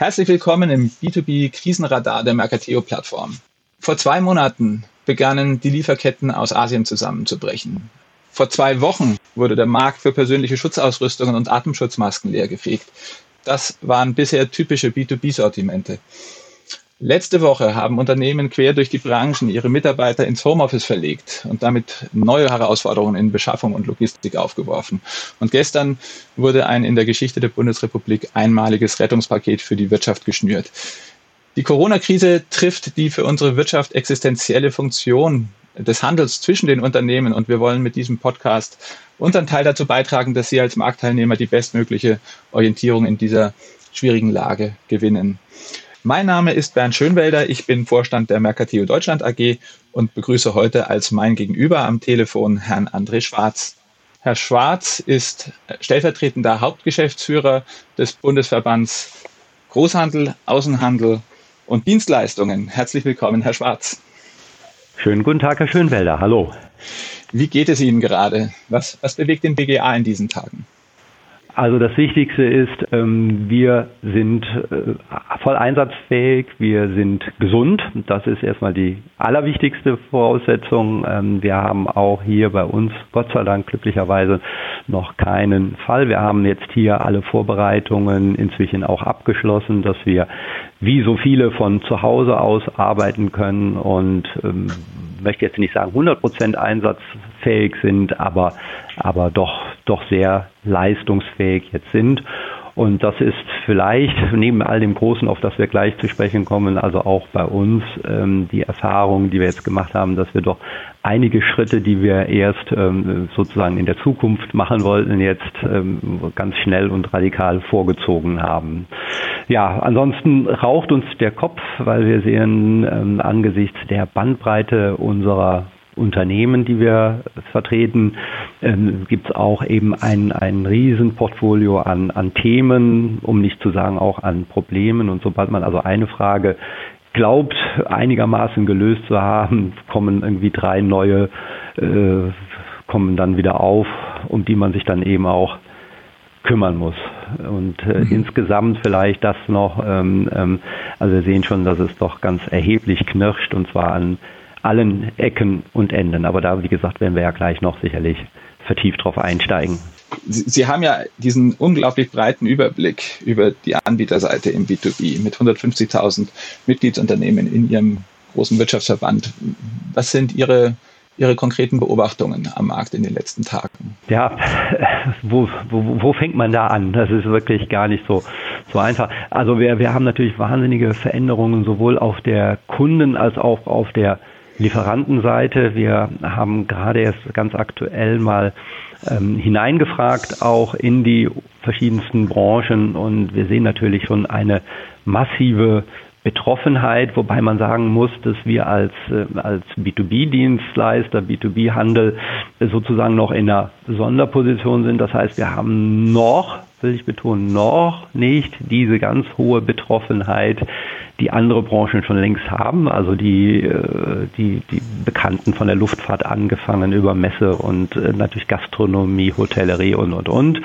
Herzlich willkommen im B2B Krisenradar der Mercateo-Plattform. Vor zwei Monaten begannen die Lieferketten aus Asien zusammenzubrechen. Vor zwei Wochen wurde der Markt für persönliche Schutzausrüstungen und Atemschutzmasken leergefegt. Das waren bisher typische B2B-Sortimente. Letzte Woche haben Unternehmen quer durch die Branchen ihre Mitarbeiter ins Homeoffice verlegt und damit neue Herausforderungen in Beschaffung und Logistik aufgeworfen. Und gestern wurde ein in der Geschichte der Bundesrepublik einmaliges Rettungspaket für die Wirtschaft geschnürt. Die Corona-Krise trifft die für unsere Wirtschaft existenzielle Funktion des Handels zwischen den Unternehmen und wir wollen mit diesem Podcast unseren Teil dazu beitragen, dass Sie als Marktteilnehmer die bestmögliche Orientierung in dieser schwierigen Lage gewinnen. Mein Name ist Bernd Schönwelder, ich bin Vorstand der Mercatio Deutschland AG und begrüße heute als mein Gegenüber am Telefon Herrn André Schwarz. Herr Schwarz ist stellvertretender Hauptgeschäftsführer des Bundesverbands Großhandel, Außenhandel und Dienstleistungen. Herzlich willkommen, Herr Schwarz. Schönen guten Tag, Herr Schönwelder. Hallo. Wie geht es Ihnen gerade? Was, was bewegt den BGA in diesen Tagen? Also das Wichtigste ist, ähm, wir sind äh, voll einsatzfähig, wir sind gesund. Das ist erstmal die allerwichtigste Voraussetzung. Ähm, wir haben auch hier bei uns, Gott sei Dank glücklicherweise, noch keinen Fall. Wir haben jetzt hier alle Vorbereitungen inzwischen auch abgeschlossen, dass wir wie so viele von zu Hause aus arbeiten können und ähm, möchte jetzt nicht sagen 100 Prozent einsatzfähig sind, aber, aber doch, doch sehr leistungsfähig jetzt sind. Und das ist vielleicht neben all dem Großen, auf das wir gleich zu sprechen kommen, also auch bei uns ähm, die Erfahrung, die wir jetzt gemacht haben, dass wir doch einige Schritte, die wir erst ähm, sozusagen in der Zukunft machen wollten, jetzt ähm, ganz schnell und radikal vorgezogen haben. Ja, ansonsten raucht uns der Kopf, weil wir sehen ähm, angesichts der Bandbreite unserer Unternehmen, die wir vertreten, ähm, gibt es auch eben ein, ein Riesenportfolio an, an Themen, um nicht zu sagen auch an Problemen. Und sobald man also eine Frage glaubt, einigermaßen gelöst zu haben, kommen irgendwie drei neue, äh, kommen dann wieder auf, um die man sich dann eben auch kümmern muss. Und äh, mhm. insgesamt vielleicht das noch, ähm, ähm, also wir sehen schon, dass es doch ganz erheblich knirscht und zwar an allen Ecken und Enden. Aber da, wie gesagt, werden wir ja gleich noch sicherlich vertieft drauf einsteigen. Sie, Sie haben ja diesen unglaublich breiten Überblick über die Anbieterseite im B2B mit 150.000 Mitgliedsunternehmen in Ihrem großen Wirtschaftsverband. Was sind Ihre Ihre konkreten Beobachtungen am Markt in den letzten Tagen? Ja, wo, wo, wo fängt man da an? Das ist wirklich gar nicht so, so einfach. Also wir, wir haben natürlich wahnsinnige Veränderungen sowohl auf der Kunden- als auch auf der Lieferantenseite. Wir haben gerade erst ganz aktuell mal ähm, hineingefragt, auch in die verschiedensten Branchen und wir sehen natürlich schon eine massive Betroffenheit, wobei man sagen muss, dass wir als, äh, als B2B-Dienstleister, B2B-Handel sozusagen noch in einer Sonderposition sind. Das heißt, wir haben noch, will ich betonen, noch nicht diese ganz hohe Betroffenheit die andere Branchen schon längst haben, also die, äh, die, die Bekannten von der Luftfahrt angefangen über Messe und äh, natürlich Gastronomie, Hotellerie und, und, und.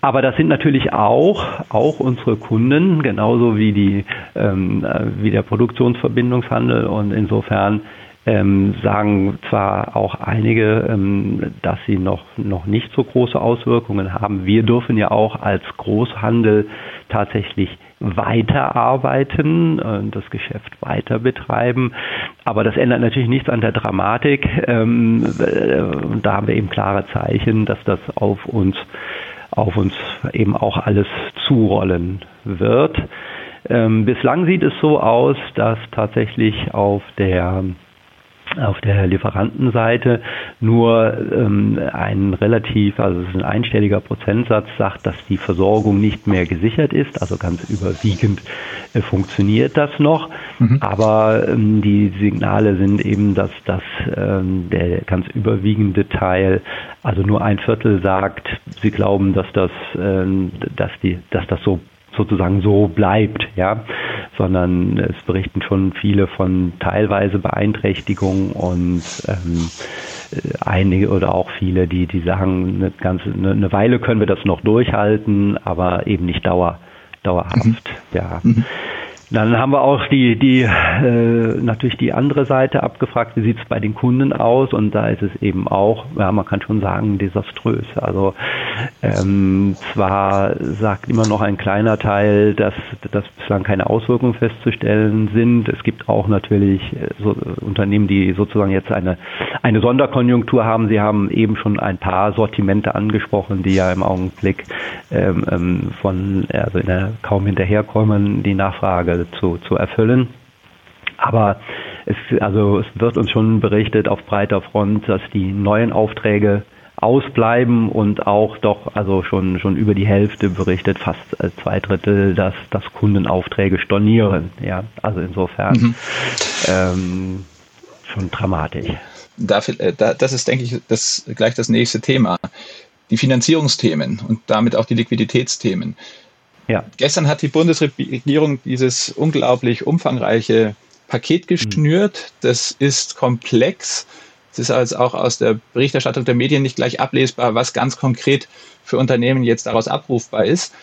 Aber das sind natürlich auch, auch unsere Kunden, genauso wie die, ähm, äh, wie der Produktionsverbindungshandel und insofern ähm, sagen zwar auch einige, ähm, dass sie noch, noch nicht so große Auswirkungen haben. Wir dürfen ja auch als Großhandel tatsächlich weiterarbeiten und das Geschäft weiter betreiben. Aber das ändert natürlich nichts an der Dramatik. Ähm, äh, da haben wir eben klare Zeichen, dass das auf uns, auf uns eben auch alles zurollen wird. Ähm, bislang sieht es so aus, dass tatsächlich auf der auf der Lieferantenseite nur ähm, ein relativ, also es ist ein einstelliger Prozentsatz, sagt, dass die Versorgung nicht mehr gesichert ist. Also ganz überwiegend äh, funktioniert das noch. Mhm. Aber ähm, die Signale sind eben, dass das ähm, der ganz überwiegende Teil, also nur ein Viertel sagt, sie glauben, dass das, ähm, dass die, dass das so sozusagen so bleibt, ja, sondern es berichten schon viele von teilweise Beeinträchtigungen und ähm, einige oder auch viele, die, die sagen, eine ganze eine Weile können wir das noch durchhalten, aber eben nicht dauer, dauerhaft, mhm. ja. Mhm. Dann haben wir auch die, die äh, natürlich die andere Seite abgefragt, wie sieht es bei den Kunden aus? Und da ist es eben auch, ja, man kann schon sagen, desaströs. Also ähm, zwar sagt immer noch ein kleiner Teil, dass, dass bislang keine Auswirkungen festzustellen sind. Es gibt auch natürlich äh, so, Unternehmen, die sozusagen jetzt eine, eine Sonderkonjunktur haben. Sie haben eben schon ein paar Sortimente angesprochen, die ja im Augenblick ähm, ähm von also in der, kaum hinterherkommen, die Nachfrage zu, zu erfüllen. Aber es, also es wird uns schon berichtet auf breiter Front, dass die neuen Aufträge ausbleiben und auch doch also schon schon über die Hälfte berichtet fast zwei Drittel dass dass Kundenaufträge stornieren ja also insofern mhm. ähm, schon dramatisch Dafür, äh, das ist denke ich das gleich das nächste Thema die Finanzierungsthemen und damit auch die Liquiditätsthemen ja. Gestern hat die Bundesregierung dieses unglaublich umfangreiche Paket geschnürt. Das ist komplex. Es ist also auch aus der Berichterstattung der Medien nicht gleich ablesbar, was ganz konkret für Unternehmen jetzt daraus abrufbar ist.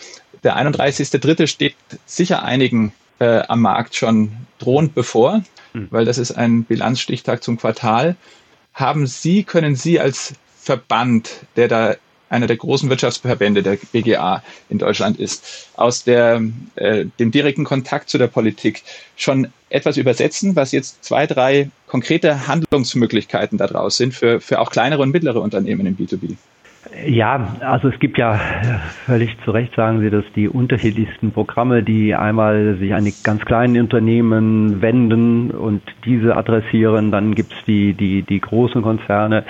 Der 31.3. steht sicher einigen äh, am Markt schon drohend bevor, mhm. weil das ist ein Bilanzstichtag zum Quartal. Haben Sie, können Sie als Verband, der da einer der großen Wirtschaftsverbände der BGA in Deutschland ist, aus der, äh, dem direkten Kontakt zu der Politik schon etwas übersetzen, was jetzt zwei, drei konkrete Handlungsmöglichkeiten daraus sind für, für auch kleinere und mittlere Unternehmen im B2B? Ja, also es gibt ja völlig zu Recht sagen Sie, dass die unterschiedlichsten Programme, die einmal sich an die ganz kleinen Unternehmen wenden und diese adressieren, dann gibt's die, die, die großen Konzerne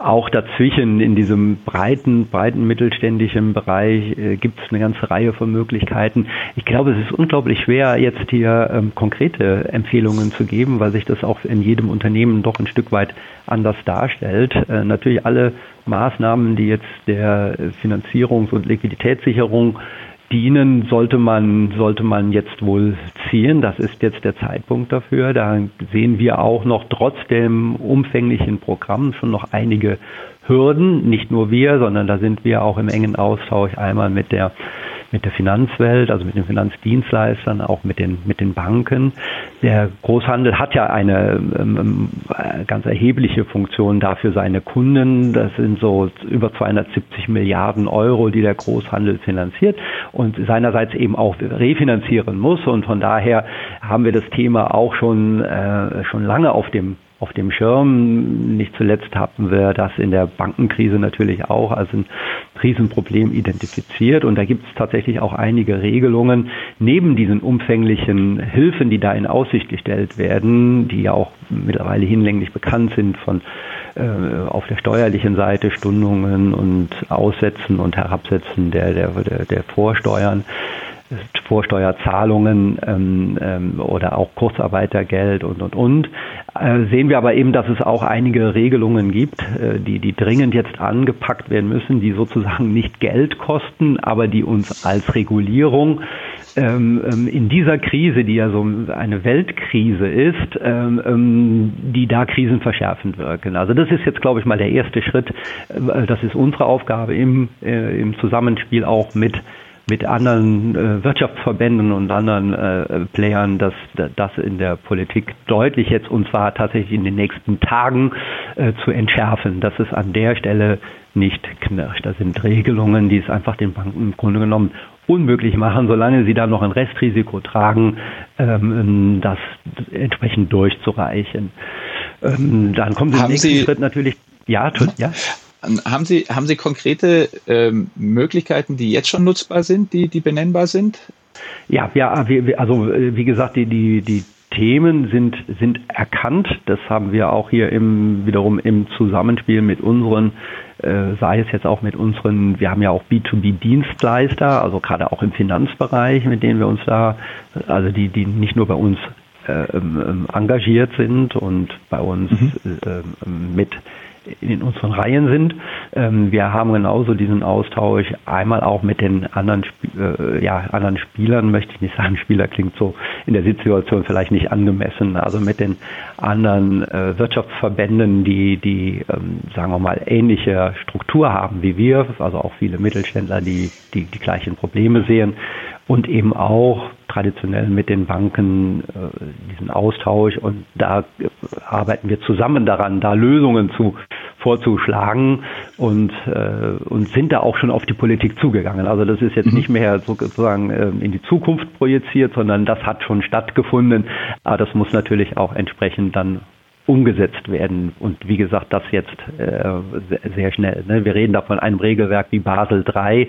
auch dazwischen in diesem breiten, breiten mittelständischen Bereich äh, gibt es eine ganze Reihe von Möglichkeiten. Ich glaube, es ist unglaublich schwer, jetzt hier ähm, konkrete Empfehlungen zu geben, weil sich das auch in jedem Unternehmen doch ein Stück weit anders darstellt. Äh, natürlich alle Maßnahmen, die jetzt der Finanzierungs- und Liquiditätssicherung dienen, sollte man, sollte man jetzt wohl ziehen. Das ist jetzt der Zeitpunkt dafür. Da sehen wir auch noch trotz dem umfänglichen Programm schon noch einige Hürden. Nicht nur wir, sondern da sind wir auch im engen Austausch einmal mit der mit der Finanzwelt, also mit den Finanzdienstleistern, auch mit den, mit den Banken. Der Großhandel hat ja eine ähm, äh, ganz erhebliche Funktion dafür seine Kunden. Das sind so über 270 Milliarden Euro, die der Großhandel finanziert und seinerseits eben auch refinanzieren muss. Und von daher haben wir das Thema auch schon, äh, schon lange auf dem auf dem Schirm. Nicht zuletzt hatten wir das in der Bankenkrise natürlich auch als ein Riesenproblem identifiziert. Und da gibt es tatsächlich auch einige Regelungen neben diesen umfänglichen Hilfen, die da in Aussicht gestellt werden, die ja auch mittlerweile hinlänglich bekannt sind von äh, auf der steuerlichen Seite Stundungen und Aussetzen und Herabsetzen der, der, der, der Vorsteuern. Vorsteuerzahlungen ähm, ähm, oder auch Kurzarbeitergeld und und und. Äh, sehen wir aber eben, dass es auch einige Regelungen gibt, äh, die, die dringend jetzt angepackt werden müssen, die sozusagen nicht Geld kosten, aber die uns als Regulierung ähm, ähm in dieser Krise, die ja so eine Weltkrise ist, ähm, ähm, die da krisenverschärfend wirken. Also das ist jetzt, glaube ich, mal der erste Schritt. Äh, das ist unsere Aufgabe im, äh, im Zusammenspiel auch mit mit anderen äh, Wirtschaftsverbänden und anderen äh, Playern, dass das in der Politik deutlich jetzt und zwar tatsächlich in den nächsten Tagen äh, zu entschärfen, dass es an der Stelle nicht knirscht. Das sind Regelungen, die es einfach den Banken im Grunde genommen unmöglich machen, solange sie da noch ein Restrisiko tragen, ähm, das entsprechend durchzureichen. Ähm, dann kommt im nächsten Sie Schritt natürlich ja, ja. Haben Sie, haben Sie konkrete ähm, Möglichkeiten, die jetzt schon nutzbar sind, die, die benennbar sind? Ja, ja, also äh, wie gesagt, die, die, die Themen sind, sind erkannt. Das haben wir auch hier im, wiederum im Zusammenspiel mit unseren, äh, sei es jetzt auch mit unseren, wir haben ja auch B2B-Dienstleister, also gerade auch im Finanzbereich, mit denen wir uns da, also die, die nicht nur bei uns äh, ähm, engagiert sind und bei uns mhm. äh, mit in unseren Reihen sind. Ähm, wir haben genauso diesen Austausch einmal auch mit den anderen, äh, ja, anderen Spielern, möchte ich nicht sagen, Spieler klingt so in der Situation vielleicht nicht angemessen, also mit den anderen äh, Wirtschaftsverbänden, die, die ähm, sagen wir mal, ähnliche Struktur haben wie wir, also auch viele Mittelständler, die die, die gleichen Probleme sehen und eben auch traditionell mit den Banken äh, diesen Austausch und da äh, arbeiten wir zusammen daran, da Lösungen zu vorzuschlagen und, äh, und sind da auch schon auf die Politik zugegangen. Also das ist jetzt mhm. nicht mehr sozusagen äh, in die Zukunft projiziert, sondern das hat schon stattgefunden. Aber das muss natürlich auch entsprechend dann umgesetzt werden. Und wie gesagt, das jetzt äh, sehr schnell. Ne? Wir reden da von einem Regelwerk wie Basel III,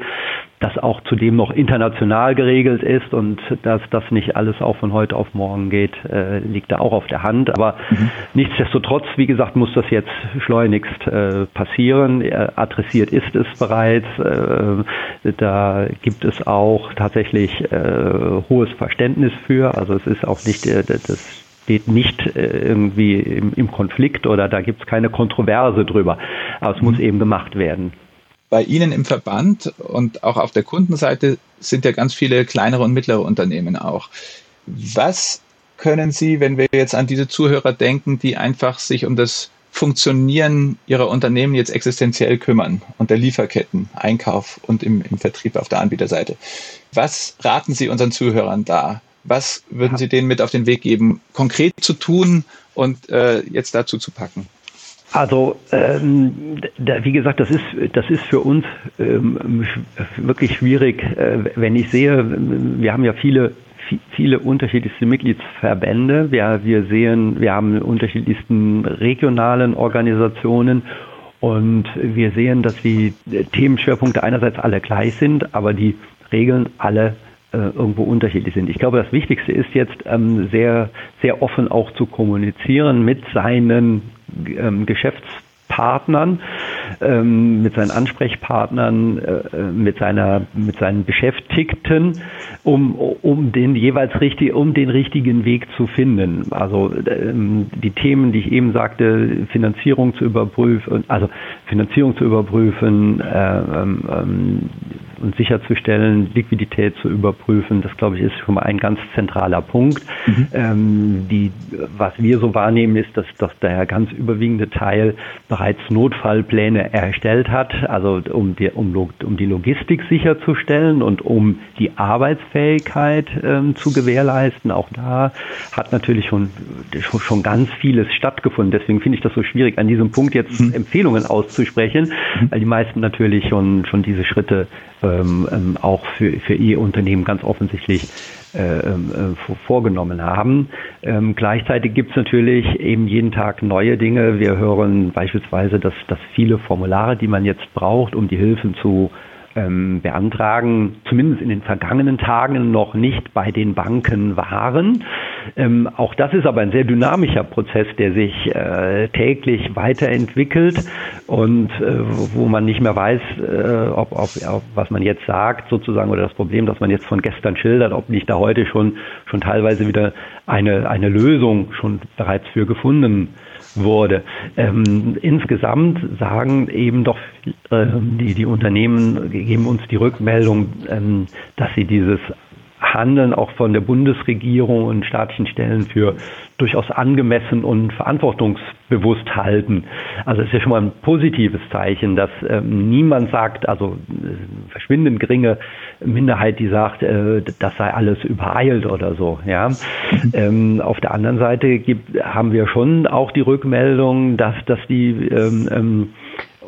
das auch zudem noch international geregelt ist und dass das nicht alles auch von heute auf morgen geht, äh, liegt da auch auf der Hand. Aber mhm. nichtsdestotrotz, wie gesagt, muss das jetzt schleunigst äh, passieren. Adressiert ist es bereits. Äh, da gibt es auch tatsächlich äh, hohes Verständnis für. Also es ist auch nicht äh, das steht nicht äh, irgendwie im, im, Konflikt oder da gibt es keine Kontroverse drüber. Aber es mhm. muss eben gemacht werden. Bei Ihnen im Verband und auch auf der Kundenseite sind ja ganz viele kleinere und mittlere Unternehmen auch. Was können Sie, wenn wir jetzt an diese Zuhörer denken, die einfach sich um das Funktionieren ihrer Unternehmen jetzt existenziell kümmern und der Lieferketten, Einkauf und im, im Vertrieb auf der Anbieterseite. Was raten Sie unseren Zuhörern da? Was würden Sie denen mit auf den Weg geben, konkret zu tun und äh, jetzt dazu zu packen? Also ähm, da, wie gesagt, das ist das ist für uns ähm, wirklich schwierig, äh, wenn ich sehe, wir haben ja viele viele unterschiedlichste Mitgliedsverbände. Wir, wir sehen, wir haben unterschiedlichsten regionalen Organisationen und wir sehen, dass die Themenschwerpunkte einerseits alle gleich sind, aber die Regeln alle irgendwo unterschiedlich sind. Ich glaube, das Wichtigste ist jetzt ähm, sehr, sehr offen auch zu kommunizieren mit seinen ähm, Geschäfts Partnern, ähm, mit seinen Ansprechpartnern, äh, mit seiner, mit seinen Beschäftigten, um, um den jeweils richtig, um den richtigen Weg zu finden. Also ähm, die Themen, die ich eben sagte, Finanzierung zu überprüfen, also Finanzierung zu überprüfen, äh, ähm, und sicherzustellen, Liquidität zu überprüfen, das glaube ich ist schon mal ein ganz zentraler Punkt. Mhm. Ähm, die, was wir so wahrnehmen, ist, dass, dass der ganz überwiegende Teil bereits Notfallpläne erstellt hat, also um die, um, um die Logistik sicherzustellen und um die Arbeitsfähigkeit ähm, zu gewährleisten. Auch da hat natürlich schon, schon, schon ganz vieles stattgefunden. Deswegen finde ich das so schwierig, an diesem Punkt jetzt mhm. Empfehlungen auszusprechen, mhm. weil die meisten natürlich schon, schon diese Schritte ähm, ähm, auch für, für ihr Unternehmen ganz offensichtlich äh, äh, vorgenommen haben. Ähm, gleichzeitig gibt es natürlich eben jeden Tag neue Dinge. Wir hören beispielsweise, dass, dass viele Formulare, die man jetzt braucht, um die Hilfen zu ähm, beantragen, zumindest in den vergangenen Tagen noch nicht bei den Banken waren. Ähm, auch das ist aber ein sehr dynamischer Prozess, der sich äh, täglich weiterentwickelt und äh, wo man nicht mehr weiß, äh, ob, ob, ob, was man jetzt sagt sozusagen oder das Problem, das man jetzt von gestern schildert, ob nicht da heute schon, schon teilweise wieder eine, eine Lösung schon bereits für gefunden wurde. Ähm, insgesamt sagen eben doch äh, die, die Unternehmen, geben uns die Rückmeldung, ähm, dass sie dieses Handeln auch von der Bundesregierung und staatlichen Stellen für durchaus angemessen und verantwortungsbewusst halten. Also es ist ja schon mal ein positives Zeichen, dass ähm, niemand sagt, also äh, verschwindend geringe Minderheit, die sagt, äh, das sei alles übereilt oder so. Ja. Mhm. Ähm, auf der anderen Seite gibt, haben wir schon auch die Rückmeldung, dass, dass die ähm, ähm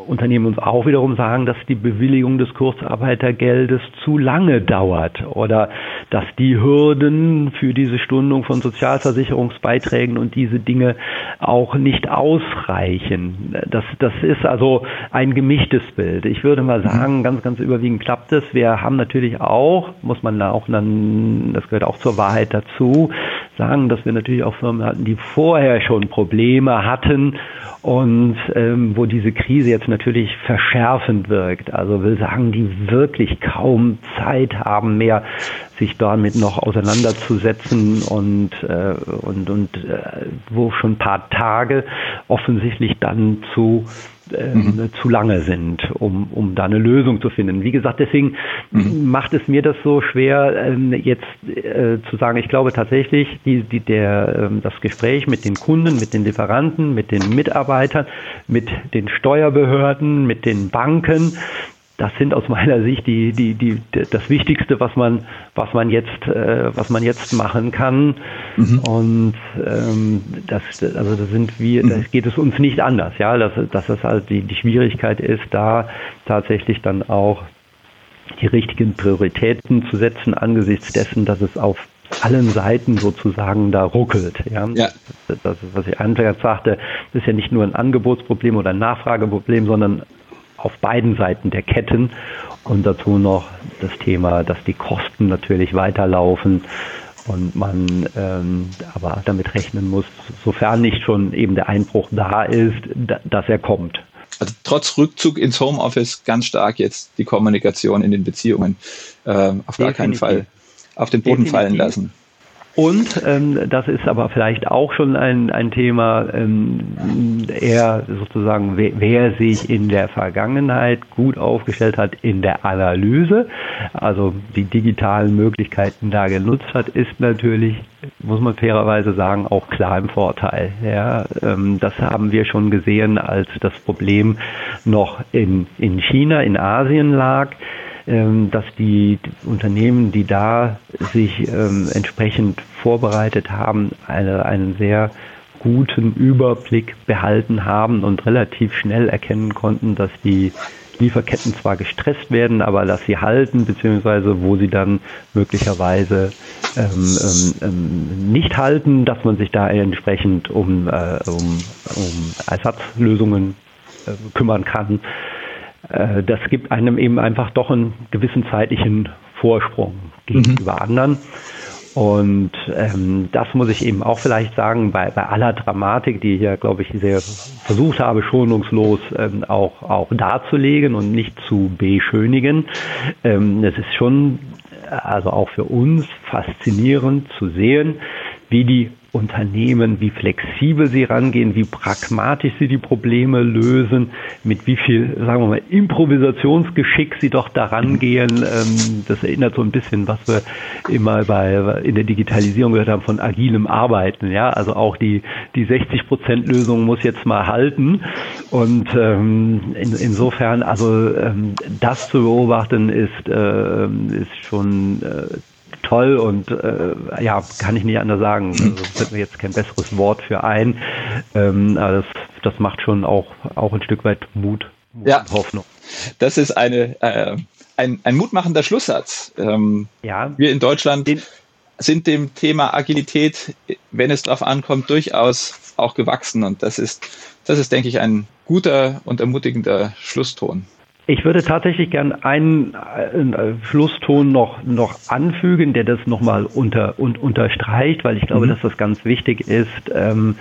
Unternehmen uns auch wiederum sagen, dass die Bewilligung des Kurzarbeitergeldes zu lange dauert oder dass die Hürden für diese Stundung von Sozialversicherungsbeiträgen und diese Dinge auch nicht ausreichen. Das, das ist also ein gemischtes Bild. Ich würde mal sagen, ganz, ganz überwiegend klappt es. Wir haben natürlich auch, muss man da auch dann, das gehört auch zur Wahrheit dazu, sagen, dass wir natürlich auch Firmen hatten, die vorher schon Probleme hatten und ähm, wo diese Krise jetzt natürlich verschärfend wirkt. Also will sagen, die wirklich kaum Zeit haben mehr, sich damit noch auseinanderzusetzen und, äh, und, und äh, wo schon ein paar Tage offensichtlich dann zu äh, mhm. zu lange sind, um, um da eine Lösung zu finden. Wie gesagt, deswegen mhm. macht es mir das so schwer, ähm, jetzt äh, zu sagen, ich glaube tatsächlich, die, die, der, ähm, das Gespräch mit den Kunden, mit den Lieferanten, mit den Mitarbeitern, mit den Steuerbehörden, mit den Banken, das sind aus meiner Sicht die, die, die, das Wichtigste, was man, was man jetzt, äh, was man jetzt machen kann. Mhm. Und ähm, das, also da sind wir, mhm. da geht es uns nicht anders, ja, dass, dass das halt die, die Schwierigkeit ist, da tatsächlich dann auch die richtigen Prioritäten zu setzen angesichts dessen, dass es auf allen Seiten sozusagen da ruckelt. Ja? ja. Das, das, was ich anfangs sagte, das ist ja nicht nur ein Angebotsproblem oder ein Nachfrageproblem, sondern auf beiden Seiten der Ketten. Und dazu noch das Thema, dass die Kosten natürlich weiterlaufen und man ähm, aber damit rechnen muss, sofern nicht schon eben der Einbruch da ist, da, dass er kommt. Also trotz Rückzug ins Homeoffice ganz stark jetzt die Kommunikation in den Beziehungen äh, auf gar Definitiv. keinen Fall auf den Boden Definitiv. fallen lassen. Und ähm, das ist aber vielleicht auch schon ein, ein Thema, ähm, eher sozusagen, wer, wer sich in der Vergangenheit gut aufgestellt hat in der Analyse, also die digitalen Möglichkeiten da genutzt hat, ist natürlich, muss man fairerweise sagen, auch klar im Vorteil. Ja, ähm, das haben wir schon gesehen, als das Problem noch in, in China, in Asien lag dass die Unternehmen, die da sich ähm, entsprechend vorbereitet haben, eine, einen sehr guten Überblick behalten haben und relativ schnell erkennen konnten, dass die Lieferketten zwar gestresst werden, aber dass sie halten, beziehungsweise wo sie dann möglicherweise ähm, ähm, ähm nicht halten, dass man sich da entsprechend um, äh, um, um Ersatzlösungen äh, kümmern kann. Äh, das gibt einem eben einfach doch einen gewissen zeitlichen Vorsprung gegenüber mhm. anderen. Und ähm, das muss ich eben auch vielleicht sagen, bei, bei aller Dramatik, die ich ja, glaube ich, sehr versucht habe, schonungslos ähm, auch, auch darzulegen und nicht zu beschönigen. Ähm, es ist schon, also auch für uns, faszinierend zu sehen, wie die Unternehmen, wie flexibel sie rangehen, wie pragmatisch sie die Probleme lösen, mit wie viel, sagen wir mal, Improvisationsgeschick sie doch daran gehen. Ähm, das erinnert so ein bisschen, was wir immer bei, in der Digitalisierung gehört haben von agilem Arbeiten. Ja, also auch die, die 60 Prozent Lösung muss jetzt mal halten. Und ähm, in, insofern, also ähm, das zu beobachten ist, äh, ist schon äh, toll und äh, ja, kann ich nicht anders sagen. Also fällt mir jetzt kein besseres Wort für ein. Ähm, aber das, das macht schon auch, auch ein Stück weit Mut, Mut ja. und Hoffnung. Das ist eine, äh, ein, ein mutmachender Schlusssatz. Ähm, ja. Wir in Deutschland Den, sind dem Thema Agilität, wenn es darauf ankommt, durchaus auch gewachsen. Und das ist, das ist, denke ich, ein guter und ermutigender Schlusston. Ich würde tatsächlich gern einen, einen äh, Schlusston noch, noch anfügen, der das nochmal unter, und, unterstreicht, weil ich glaube, mhm. dass das ganz wichtig ist, ähm,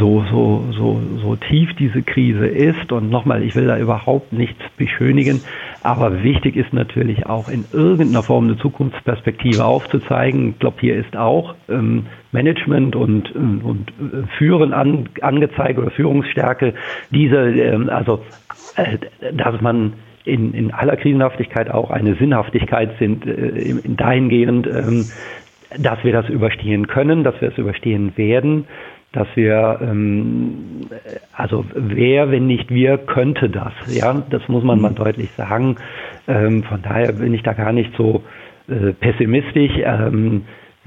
so, so, so, so tief diese Krise ist. Und nochmal, ich will da überhaupt nichts beschönigen, aber wichtig ist natürlich auch in irgendeiner Form eine Zukunftsperspektive aufzuzeigen. Ich glaube, hier ist auch ähm, Management und, und äh, Führen an, angezeigt oder Führungsstärke. Diese, ähm, also dass man in, in aller Krisenhaftigkeit auch eine Sinnhaftigkeit sind, äh, dahingehend, ähm, dass wir das überstehen können, dass wir es überstehen werden, dass wir, ähm, also wer, wenn nicht wir, könnte das. Ja, das muss man mal mhm. deutlich sagen. Ähm, von daher bin ich da gar nicht so äh, pessimistisch. Ähm,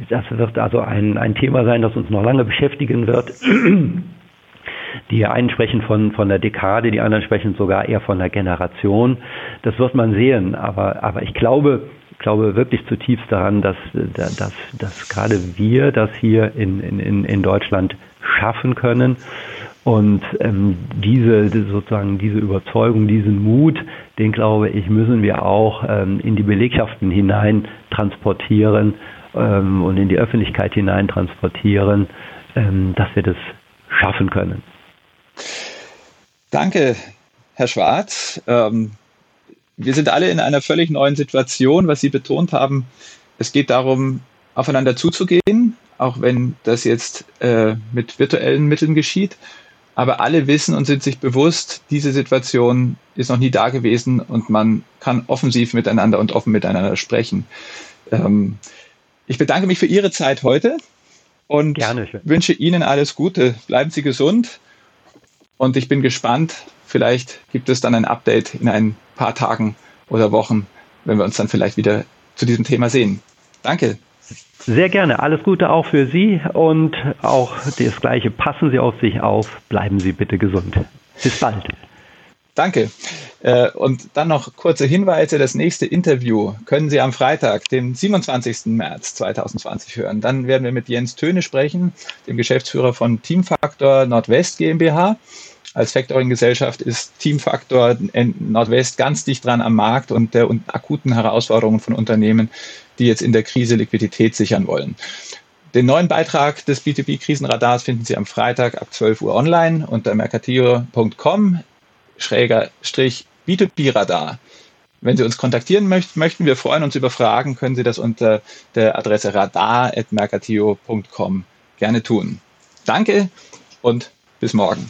das wird also ein, ein Thema sein, das uns noch lange beschäftigen wird. Die einen sprechen von, von der Dekade, die anderen sprechen sogar eher von der Generation. Das wird man sehen. Aber, aber ich glaube, glaube wirklich zutiefst daran, dass, dass, dass gerade wir das hier in, in, in Deutschland schaffen können. Und ähm, diese sozusagen diese Überzeugung, diesen Mut, den glaube ich, müssen wir auch ähm, in die Belegschaften hinein transportieren ähm, und in die Öffentlichkeit hinein transportieren, ähm, dass wir das schaffen können. Danke, Herr Schwarz. Ähm, wir sind alle in einer völlig neuen Situation, was Sie betont haben. Es geht darum, aufeinander zuzugehen, auch wenn das jetzt äh, mit virtuellen Mitteln geschieht. Aber alle wissen und sind sich bewusst, diese Situation ist noch nie da gewesen und man kann offensiv miteinander und offen miteinander sprechen. Ähm, ich bedanke mich für Ihre Zeit heute und Gerne. wünsche Ihnen alles Gute. Bleiben Sie gesund und ich bin gespannt, vielleicht gibt es dann ein Update in ein paar Tagen oder Wochen, wenn wir uns dann vielleicht wieder zu diesem Thema sehen. Danke. Sehr gerne. Alles Gute auch für Sie und auch das Gleiche. Passen Sie auf sich auf. Bleiben Sie bitte gesund. Bis bald. Danke. Äh, und dann noch kurze Hinweise. Das nächste Interview können Sie am Freitag, dem 27. März 2020 hören. Dann werden wir mit Jens Töne sprechen, dem Geschäftsführer von Teamfaktor Nordwest GmbH. Als Factoring-Gesellschaft ist Teamfaktor Nordwest ganz dicht dran am Markt und der akuten Herausforderungen von Unternehmen, die jetzt in der Krise Liquidität sichern wollen. Den neuen Beitrag des B2B-Krisenradars finden Sie am Freitag ab 12 Uhr online unter mercatio.com B2B-Radar. Wenn Sie uns kontaktieren möchten, möchten, wir freuen uns über Fragen, können Sie das unter der Adresse radar.mercatio.com gerne tun. Danke und bis morgen.